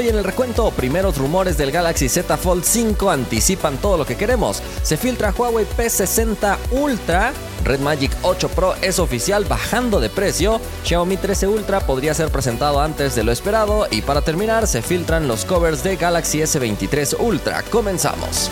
Hoy en el recuento, primeros rumores del Galaxy Z Fold 5 anticipan todo lo que queremos. Se filtra Huawei P60 Ultra. Red Magic 8 Pro es oficial bajando de precio. Xiaomi 13 Ultra podría ser presentado antes de lo esperado. Y para terminar, se filtran los covers de Galaxy S23 Ultra. Comenzamos.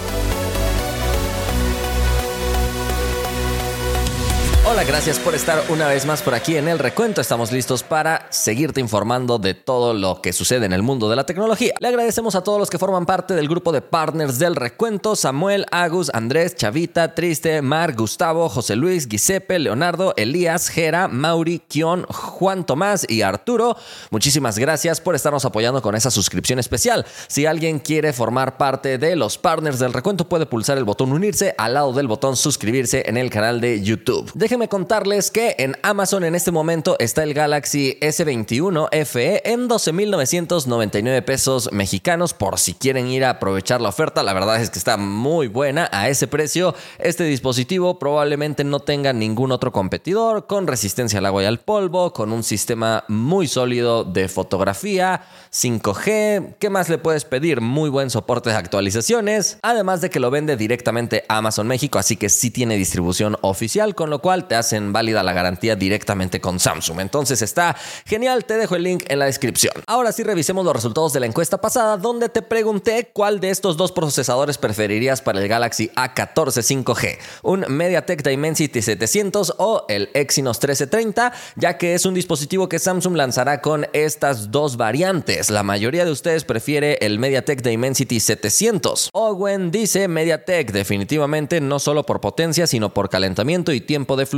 Hola, gracias por estar una vez más por aquí en el recuento. Estamos listos para seguirte informando de todo lo que sucede en el mundo de la tecnología. Le agradecemos a todos los que forman parte del grupo de partners del recuento: Samuel, Agus, Andrés, Chavita, Triste, Mar, Gustavo, José Luis, Giuseppe, Leonardo, Elías, Jera, Mauri, Kion, Juan Tomás y Arturo. Muchísimas gracias por estarnos apoyando con esa suscripción especial. Si alguien quiere formar parte de los partners del recuento, puede pulsar el botón unirse al lado del botón suscribirse en el canal de YouTube. Déjenme contarles que en Amazon en este momento está el Galaxy S21 FE en 12.999 pesos mexicanos por si quieren ir a aprovechar la oferta. La verdad es que está muy buena a ese precio. Este dispositivo probablemente no tenga ningún otro competidor con resistencia al agua y al polvo, con un sistema muy sólido de fotografía, 5G. ¿Qué más le puedes pedir? Muy buen soporte de actualizaciones. Además de que lo vende directamente Amazon México, así que sí tiene distribución oficial, con lo cual te hacen válida la garantía directamente con Samsung. Entonces está genial, te dejo el link en la descripción. Ahora sí revisemos los resultados de la encuesta pasada donde te pregunté cuál de estos dos procesadores preferirías para el Galaxy A14 5G, un MediaTek Dimensity 700 o el Exynos 1330, ya que es un dispositivo que Samsung lanzará con estas dos variantes. La mayoría de ustedes prefiere el MediaTek Dimensity 700. Owen dice MediaTek definitivamente no solo por potencia, sino por calentamiento y tiempo de flujo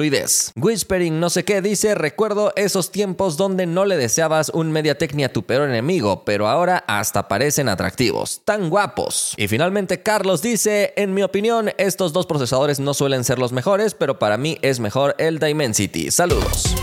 Whispering no sé qué dice, recuerdo esos tiempos donde no le deseabas un Mediatek ni a tu peor enemigo, pero ahora hasta parecen atractivos, tan guapos. Y finalmente Carlos dice, en mi opinión, estos dos procesadores no suelen ser los mejores, pero para mí es mejor el Dimensity. Saludos.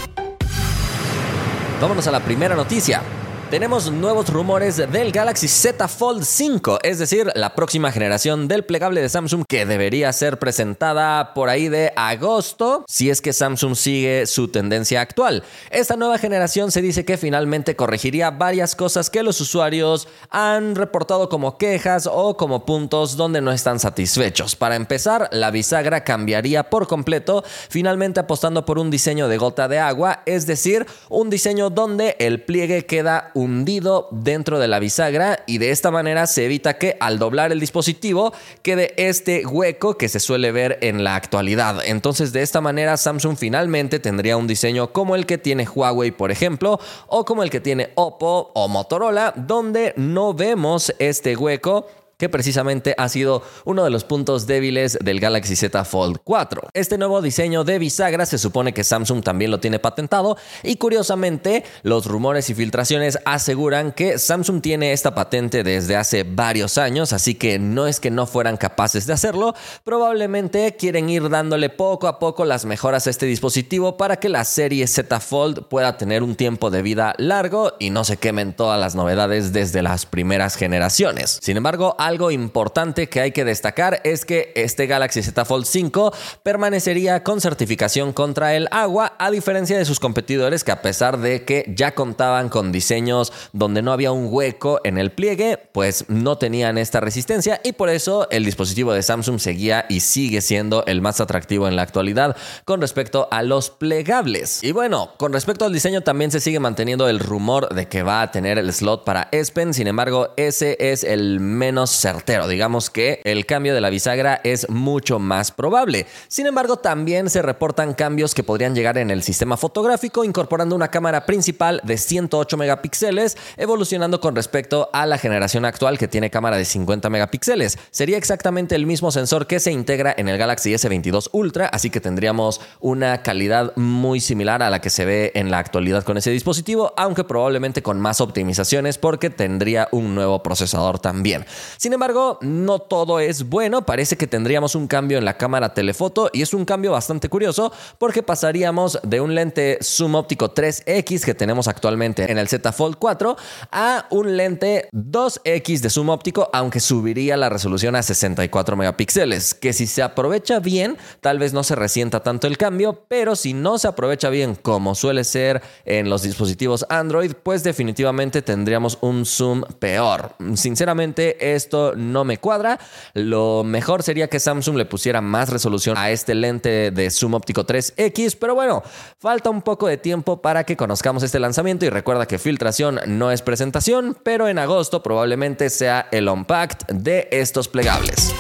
Vámonos a la primera noticia tenemos nuevos rumores del Galaxy Z Fold 5, es decir, la próxima generación del plegable de Samsung que debería ser presentada por ahí de agosto, si es que Samsung sigue su tendencia actual. Esta nueva generación se dice que finalmente corregiría varias cosas que los usuarios han reportado como quejas o como puntos donde no están satisfechos. Para empezar, la bisagra cambiaría por completo, finalmente apostando por un diseño de gota de agua, es decir, un diseño donde el pliegue queda hundido dentro de la bisagra y de esta manera se evita que al doblar el dispositivo quede este hueco que se suele ver en la actualidad. Entonces de esta manera Samsung finalmente tendría un diseño como el que tiene Huawei por ejemplo o como el que tiene Oppo o Motorola donde no vemos este hueco que precisamente ha sido uno de los puntos débiles del Galaxy Z Fold 4. Este nuevo diseño de bisagra se supone que Samsung también lo tiene patentado y curiosamente los rumores y filtraciones aseguran que Samsung tiene esta patente desde hace varios años, así que no es que no fueran capaces de hacerlo, probablemente quieren ir dándole poco a poco las mejoras a este dispositivo para que la serie Z Fold pueda tener un tiempo de vida largo y no se quemen todas las novedades desde las primeras generaciones. Sin embargo, algo importante que hay que destacar es que este Galaxy Z Fold 5 permanecería con certificación contra el agua, a diferencia de sus competidores que a pesar de que ya contaban con diseños donde no había un hueco en el pliegue, pues no tenían esta resistencia y por eso el dispositivo de Samsung seguía y sigue siendo el más atractivo en la actualidad con respecto a los plegables. Y bueno, con respecto al diseño también se sigue manteniendo el rumor de que va a tener el slot para S sin embargo ese es el menos certero. Digamos que el cambio de la bisagra es mucho más probable. Sin embargo, también se reportan cambios que podrían llegar en el sistema fotográfico, incorporando una cámara principal de 108 megapíxeles, evolucionando con respecto a la generación actual que tiene cámara de 50 megapíxeles. Sería exactamente el mismo sensor que se integra en el Galaxy S22 Ultra, así que tendríamos una calidad muy similar a la que se ve en la actualidad con ese dispositivo, aunque probablemente con más optimizaciones porque tendría un nuevo procesador también. Embargo, no todo es bueno, parece que tendríamos un cambio en la cámara telefoto y es un cambio bastante curioso porque pasaríamos de un lente zoom óptico 3X que tenemos actualmente en el Z Fold 4 a un lente 2X de zoom óptico, aunque subiría la resolución a 64 megapíxeles, que si se aprovecha bien, tal vez no se resienta tanto el cambio, pero si no se aprovecha bien como suele ser en los dispositivos Android, pues definitivamente tendríamos un zoom peor. Sinceramente, esto no me cuadra. Lo mejor sería que Samsung le pusiera más resolución a este lente de zoom óptico 3X, pero bueno, falta un poco de tiempo para que conozcamos este lanzamiento y recuerda que filtración no es presentación, pero en agosto probablemente sea el unpacked de estos plegables.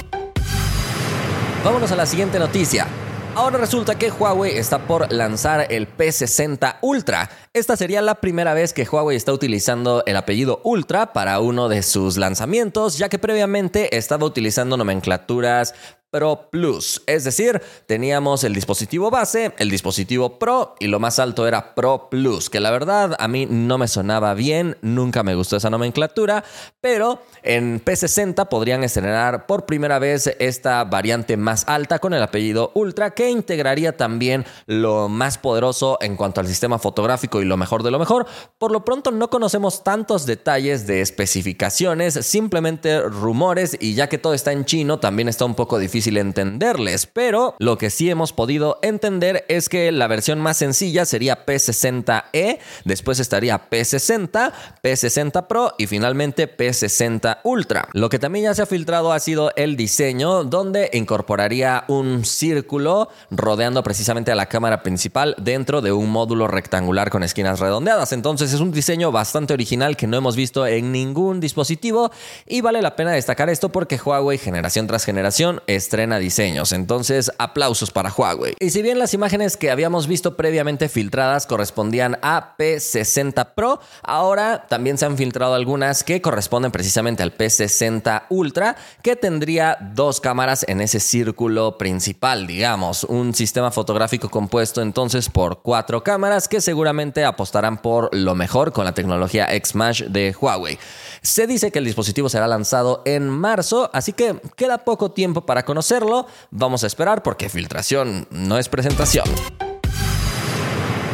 Vámonos a la siguiente noticia. Ahora resulta que Huawei está por lanzar el P60 Ultra. Esta sería la primera vez que Huawei está utilizando el apellido Ultra para uno de sus lanzamientos, ya que previamente estaba utilizando nomenclaturas Pro Plus. Es decir, teníamos el dispositivo base, el dispositivo Pro y lo más alto era Pro Plus, que la verdad a mí no me sonaba bien, nunca me gustó esa nomenclatura, pero en P60 podrían estrenar por primera vez esta variante más alta con el apellido Ultra, que integraría también lo más poderoso en cuanto al sistema fotográfico y lo mejor de lo mejor. Por lo pronto no conocemos tantos detalles de especificaciones, simplemente rumores y ya que todo está en chino, también está un poco difícil entenderles, pero lo que sí hemos podido entender es que la versión más sencilla sería P60e, después estaría P60, P60 Pro y finalmente P60 Ultra. Lo que también ya se ha filtrado ha sido el diseño donde incorporaría un círculo rodeando precisamente a la cámara principal dentro de un módulo rectangular con esquinas redondeadas. Entonces es un diseño bastante original que no hemos visto en ningún dispositivo y vale la pena destacar esto porque Huawei generación tras generación es estrena diseños. Entonces, aplausos para Huawei. Y si bien las imágenes que habíamos visto previamente filtradas correspondían a P60 Pro, ahora también se han filtrado algunas que corresponden precisamente al P60 Ultra, que tendría dos cámaras en ese círculo principal, digamos, un sistema fotográfico compuesto entonces por cuatro cámaras que seguramente apostarán por lo mejor con la tecnología X-Mash de Huawei. Se dice que el dispositivo será lanzado en marzo, así que queda poco tiempo para Vamos a esperar porque filtración no es presentación.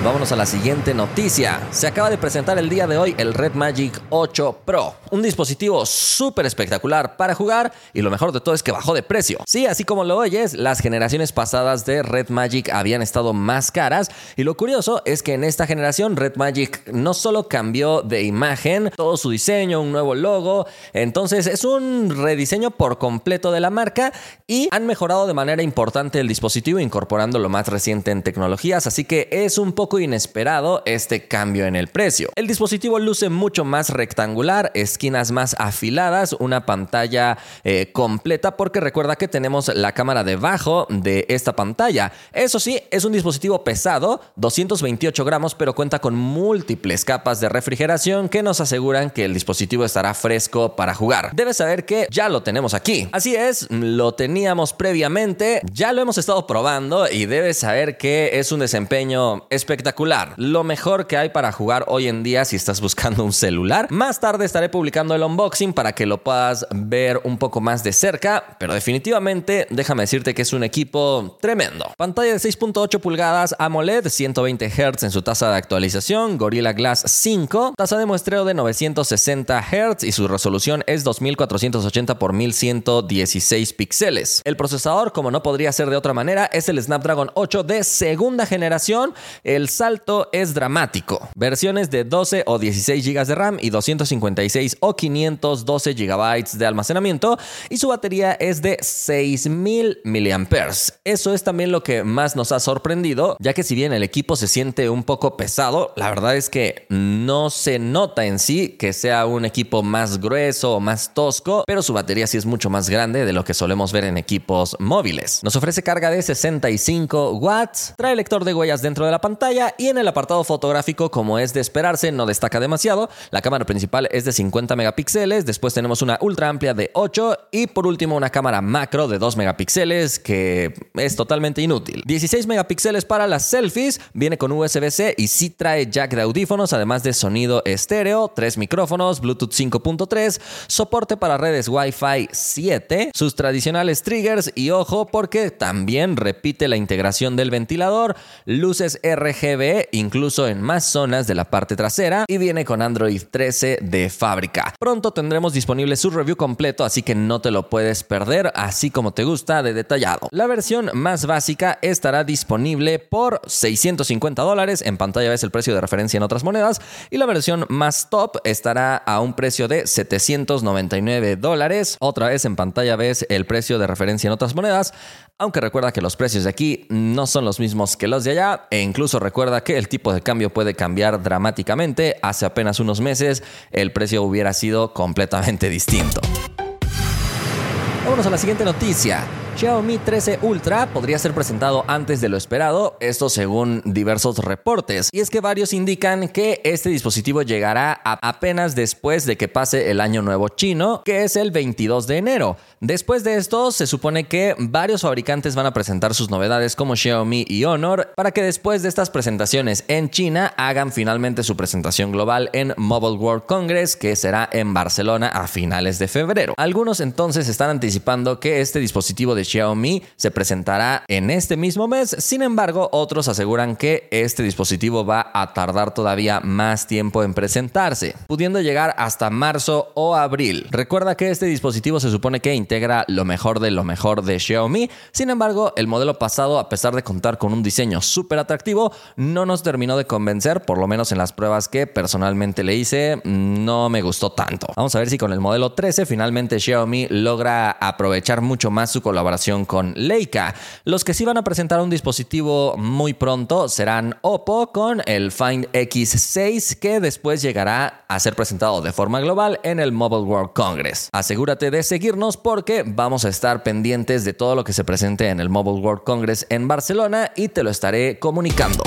Vámonos a la siguiente noticia. Se acaba de presentar el día de hoy el Red Magic 8 Pro, un dispositivo súper espectacular para jugar y lo mejor de todo es que bajó de precio. Sí, así como lo oyes, las generaciones pasadas de Red Magic habían estado más caras y lo curioso es que en esta generación Red Magic no solo cambió de imagen, todo su diseño, un nuevo logo, entonces es un rediseño por completo de la marca y han mejorado de manera importante el dispositivo incorporando lo más reciente en tecnologías, así que es un poco inesperado este cambio en el precio. El dispositivo luce mucho más rectangular, esquinas más afiladas, una pantalla eh, completa porque recuerda que tenemos la cámara debajo de esta pantalla. Eso sí, es un dispositivo pesado, 228 gramos, pero cuenta con múltiples capas de refrigeración que nos aseguran que el dispositivo estará fresco para jugar. Debes saber que ya lo tenemos aquí. Así es, lo teníamos previamente, ya lo hemos estado probando y debes saber que es un desempeño espectacular espectacular. Lo mejor que hay para jugar hoy en día si estás buscando un celular. Más tarde estaré publicando el unboxing para que lo puedas ver un poco más de cerca, pero definitivamente déjame decirte que es un equipo tremendo. Pantalla de 6.8 pulgadas AMOLED, 120 Hz en su tasa de actualización, Gorilla Glass 5, tasa de muestreo de 960 Hz y su resolución es 2480 x 1116 píxeles. El procesador, como no podría ser de otra manera, es el Snapdragon 8 de segunda generación. El salto es dramático. Versiones de 12 o 16 GB de RAM y 256 o 512 GB de almacenamiento y su batería es de 6000 mAh. Eso es también lo que más nos ha sorprendido, ya que si bien el equipo se siente un poco pesado, la verdad es que no se nota en sí que sea un equipo más grueso o más tosco, pero su batería sí es mucho más grande de lo que solemos ver en equipos móviles. Nos ofrece carga de 65 watts, trae lector de huellas dentro de la pantalla y en el apartado fotográfico, como es de esperarse, no destaca demasiado. La cámara principal es de 50 megapíxeles, después tenemos una ultra amplia de 8 y por último una cámara macro de 2 megapíxeles que es totalmente inútil. 16 megapíxeles para las selfies, viene con USB-C y sí trae jack de audífonos, además de sonido estéreo, 3 micrófonos, Bluetooth 5.3, soporte para redes Wi-Fi 7, sus tradicionales triggers y ojo porque también repite la integración del ventilador, luces RGB incluso en más zonas de la parte trasera y viene con Android 13 de fábrica. Pronto tendremos disponible su review completo, así que no te lo puedes perder, así como te gusta de detallado. La versión más básica estará disponible por 650 dólares, en pantalla ves el precio de referencia en otras monedas, y la versión más top estará a un precio de 799 dólares. Otra vez en pantalla ves el precio de referencia en otras monedas, aunque recuerda que los precios de aquí no son los mismos que los de allá, e incluso recuerda que el tipo de cambio puede cambiar dramáticamente. Hace apenas unos meses el precio hubiera sido completamente distinto. Vámonos a la siguiente noticia. Xiaomi 13 Ultra podría ser presentado antes de lo esperado, esto según diversos reportes. Y es que varios indican que este dispositivo llegará apenas después de que pase el año nuevo chino, que es el 22 de enero. Después de esto, se supone que varios fabricantes van a presentar sus novedades como Xiaomi y Honor para que después de estas presentaciones en China hagan finalmente su presentación global en Mobile World Congress, que será en Barcelona a finales de febrero. Algunos entonces están anticipando que este dispositivo de Xiaomi se presentará en este mismo mes. Sin embargo, otros aseguran que este dispositivo va a tardar todavía más tiempo en presentarse, pudiendo llegar hasta marzo o abril. Recuerda que este dispositivo se supone que integra lo mejor de lo mejor de Xiaomi. Sin embargo, el modelo pasado, a pesar de contar con un diseño súper atractivo, no nos terminó de convencer, por lo menos en las pruebas que personalmente le hice, no me gustó tanto. Vamos a ver si con el modelo 13 finalmente Xiaomi logra aprovechar mucho más su colaboración con Leica. Los que sí van a presentar un dispositivo muy pronto serán Oppo con el Find X6 que después llegará a ser presentado de forma global en el Mobile World Congress. Asegúrate de seguirnos porque vamos a estar pendientes de todo lo que se presente en el Mobile World Congress en Barcelona y te lo estaré comunicando.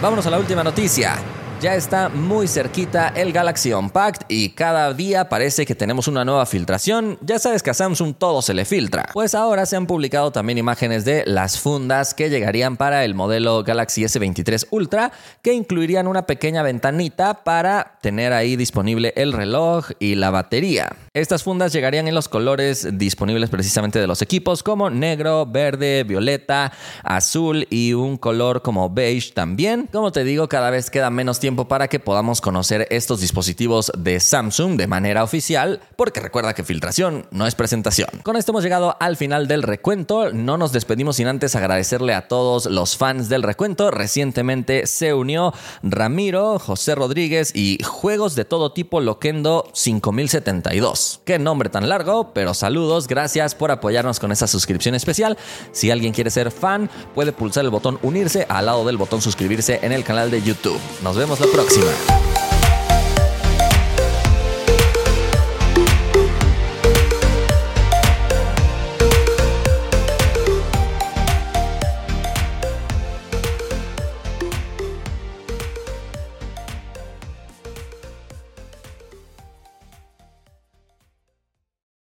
Vámonos a la última noticia. Ya está muy cerquita el Galaxy Unpacked y cada día parece que tenemos una nueva filtración. Ya sabes que a Samsung todo se le filtra. Pues ahora se han publicado también imágenes de las fundas que llegarían para el modelo Galaxy S23 Ultra, que incluirían una pequeña ventanita para tener ahí disponible el reloj y la batería. Estas fundas llegarían en los colores disponibles precisamente de los equipos, como negro, verde, violeta, azul y un color como beige también. Como te digo, cada vez queda menos para que podamos conocer estos dispositivos de Samsung de manera oficial, porque recuerda que filtración no es presentación. Con esto hemos llegado al final del recuento. No nos despedimos sin antes agradecerle a todos los fans del recuento. Recientemente se unió Ramiro, José Rodríguez y Juegos de todo tipo Loquendo 5072. Qué nombre tan largo, pero saludos, gracias por apoyarnos con esa suscripción especial. Si alguien quiere ser fan, puede pulsar el botón unirse al lado del botón suscribirse en el canal de YouTube. Nos vemos la próxima.